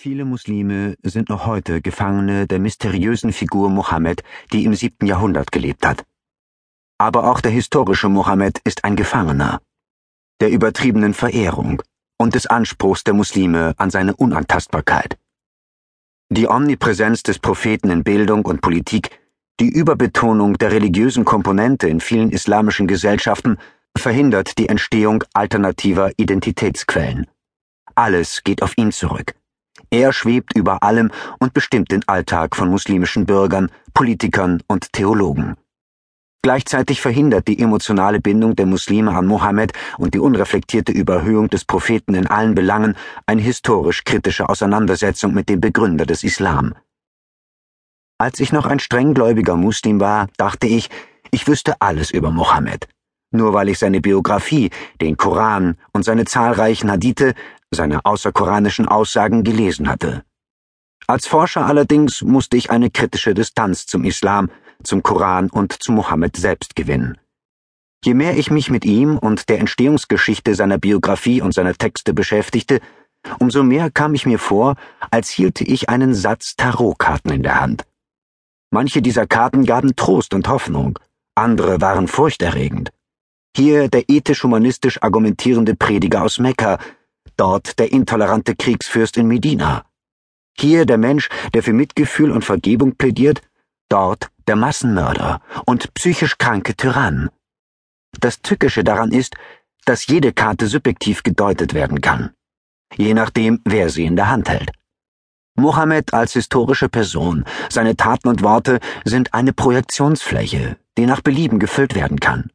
Viele Muslime sind noch heute Gefangene der mysteriösen Figur Mohammed, die im siebten Jahrhundert gelebt hat. Aber auch der historische Mohammed ist ein Gefangener der übertriebenen Verehrung und des Anspruchs der Muslime an seine Unantastbarkeit. Die Omnipräsenz des Propheten in Bildung und Politik, die Überbetonung der religiösen Komponente in vielen islamischen Gesellschaften verhindert die Entstehung alternativer Identitätsquellen. Alles geht auf ihn zurück. Er schwebt über allem und bestimmt den Alltag von muslimischen Bürgern, Politikern und Theologen. Gleichzeitig verhindert die emotionale Bindung der Muslime an Mohammed und die unreflektierte Überhöhung des Propheten in allen Belangen eine historisch kritische Auseinandersetzung mit dem Begründer des Islam. Als ich noch ein strenggläubiger Muslim war, dachte ich, ich wüsste alles über Mohammed. Nur weil ich seine Biografie, den Koran und seine zahlreichen Hadithe seine außerkoranischen Aussagen gelesen hatte. Als Forscher allerdings musste ich eine kritische Distanz zum Islam, zum Koran und zu Mohammed selbst gewinnen. Je mehr ich mich mit ihm und der Entstehungsgeschichte seiner Biografie und seiner Texte beschäftigte, umso mehr kam ich mir vor, als hielte ich einen Satz Tarotkarten in der Hand. Manche dieser Karten gaben Trost und Hoffnung, andere waren furchterregend. Hier der ethisch-humanistisch argumentierende Prediger aus Mekka, dort der intolerante Kriegsfürst in Medina. Hier der Mensch, der für Mitgefühl und Vergebung plädiert, dort der Massenmörder und psychisch kranke Tyrann. Das Tückische daran ist, dass jede Karte subjektiv gedeutet werden kann, je nachdem, wer sie in der Hand hält. Mohammed als historische Person, seine Taten und Worte sind eine Projektionsfläche, die nach Belieben gefüllt werden kann.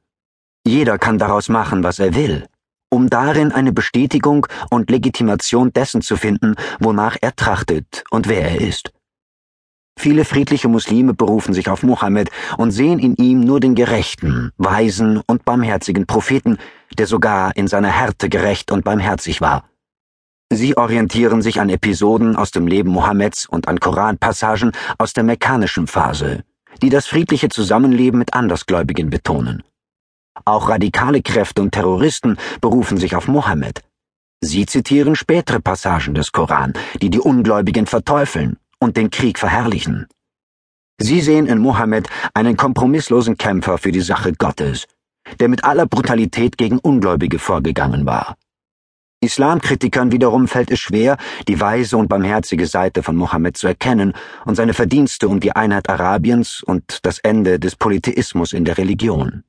Jeder kann daraus machen, was er will um darin eine Bestätigung und Legitimation dessen zu finden, wonach er trachtet und wer er ist. Viele friedliche Muslime berufen sich auf Mohammed und sehen in ihm nur den gerechten, weisen und barmherzigen Propheten, der sogar in seiner Härte gerecht und barmherzig war. Sie orientieren sich an Episoden aus dem Leben Mohammeds und an Koranpassagen aus der mekkanischen Phase, die das friedliche Zusammenleben mit Andersgläubigen betonen. Auch radikale Kräfte und Terroristen berufen sich auf Mohammed. Sie zitieren spätere Passagen des Koran, die die Ungläubigen verteufeln und den Krieg verherrlichen. Sie sehen in Mohammed einen kompromisslosen Kämpfer für die Sache Gottes, der mit aller Brutalität gegen Ungläubige vorgegangen war. Islamkritikern wiederum fällt es schwer, die weise und barmherzige Seite von Mohammed zu erkennen und seine Verdienste um die Einheit Arabiens und das Ende des Polytheismus in der Religion.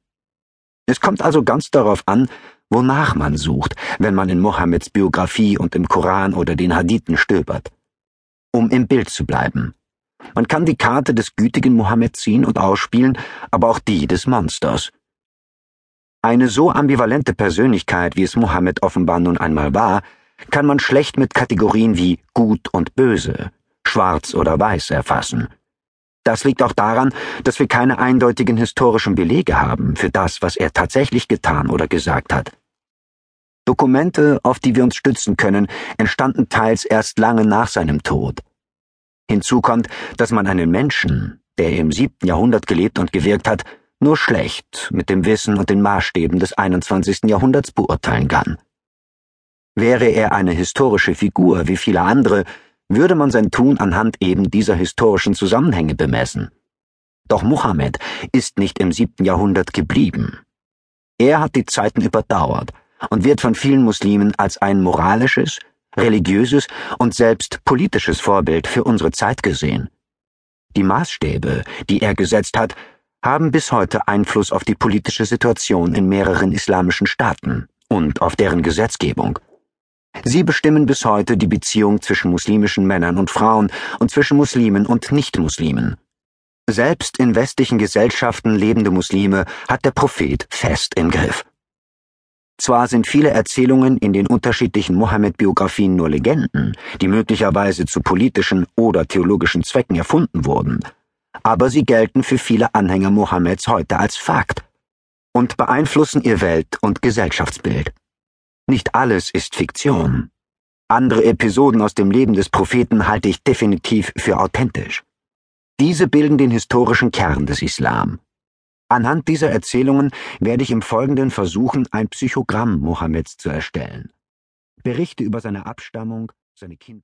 Es kommt also ganz darauf an, wonach man sucht, wenn man in Mohammeds Biografie und im Koran oder den Hadithen stöbert. Um im Bild zu bleiben. Man kann die Karte des gütigen Mohammed ziehen und ausspielen, aber auch die des Monsters. Eine so ambivalente Persönlichkeit, wie es Mohammed offenbar nun einmal war, kann man schlecht mit Kategorien wie gut und böse, schwarz oder weiß erfassen. Das liegt auch daran, dass wir keine eindeutigen historischen Belege haben für das, was er tatsächlich getan oder gesagt hat. Dokumente, auf die wir uns stützen können, entstanden teils erst lange nach seinem Tod. Hinzu kommt, dass man einen Menschen, der im siebten Jahrhundert gelebt und gewirkt hat, nur schlecht mit dem Wissen und den Maßstäben des 21. Jahrhunderts beurteilen kann. Wäre er eine historische Figur wie viele andere, würde man sein Tun anhand eben dieser historischen Zusammenhänge bemessen. Doch Mohammed ist nicht im siebten Jahrhundert geblieben. Er hat die Zeiten überdauert und wird von vielen Muslimen als ein moralisches, religiöses und selbst politisches Vorbild für unsere Zeit gesehen. Die Maßstäbe, die er gesetzt hat, haben bis heute Einfluss auf die politische Situation in mehreren islamischen Staaten und auf deren Gesetzgebung. Sie bestimmen bis heute die Beziehung zwischen muslimischen Männern und Frauen und zwischen Muslimen und Nichtmuslimen. Selbst in westlichen Gesellschaften lebende Muslime hat der Prophet fest im Griff. Zwar sind viele Erzählungen in den unterschiedlichen Mohammed-Biografien nur Legenden, die möglicherweise zu politischen oder theologischen Zwecken erfunden wurden, aber sie gelten für viele Anhänger Mohammeds heute als Fakt und beeinflussen ihr Welt- und Gesellschaftsbild. Nicht alles ist Fiktion. Andere Episoden aus dem Leben des Propheten halte ich definitiv für authentisch. Diese bilden den historischen Kern des Islam. Anhand dieser Erzählungen werde ich im Folgenden versuchen, ein Psychogramm Mohammeds zu erstellen. Berichte über seine Abstammung, seine Kindheit.